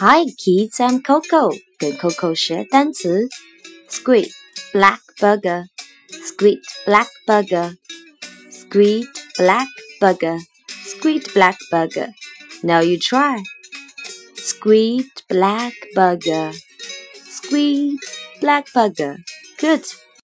Hi kids, I'm Coco. 跟 Coco 学单词。Squid, black burger. Squid, black burger. Squid, black burger. Squid, black burger. Now you try. Squid, black burger. Squid, black burger. Good.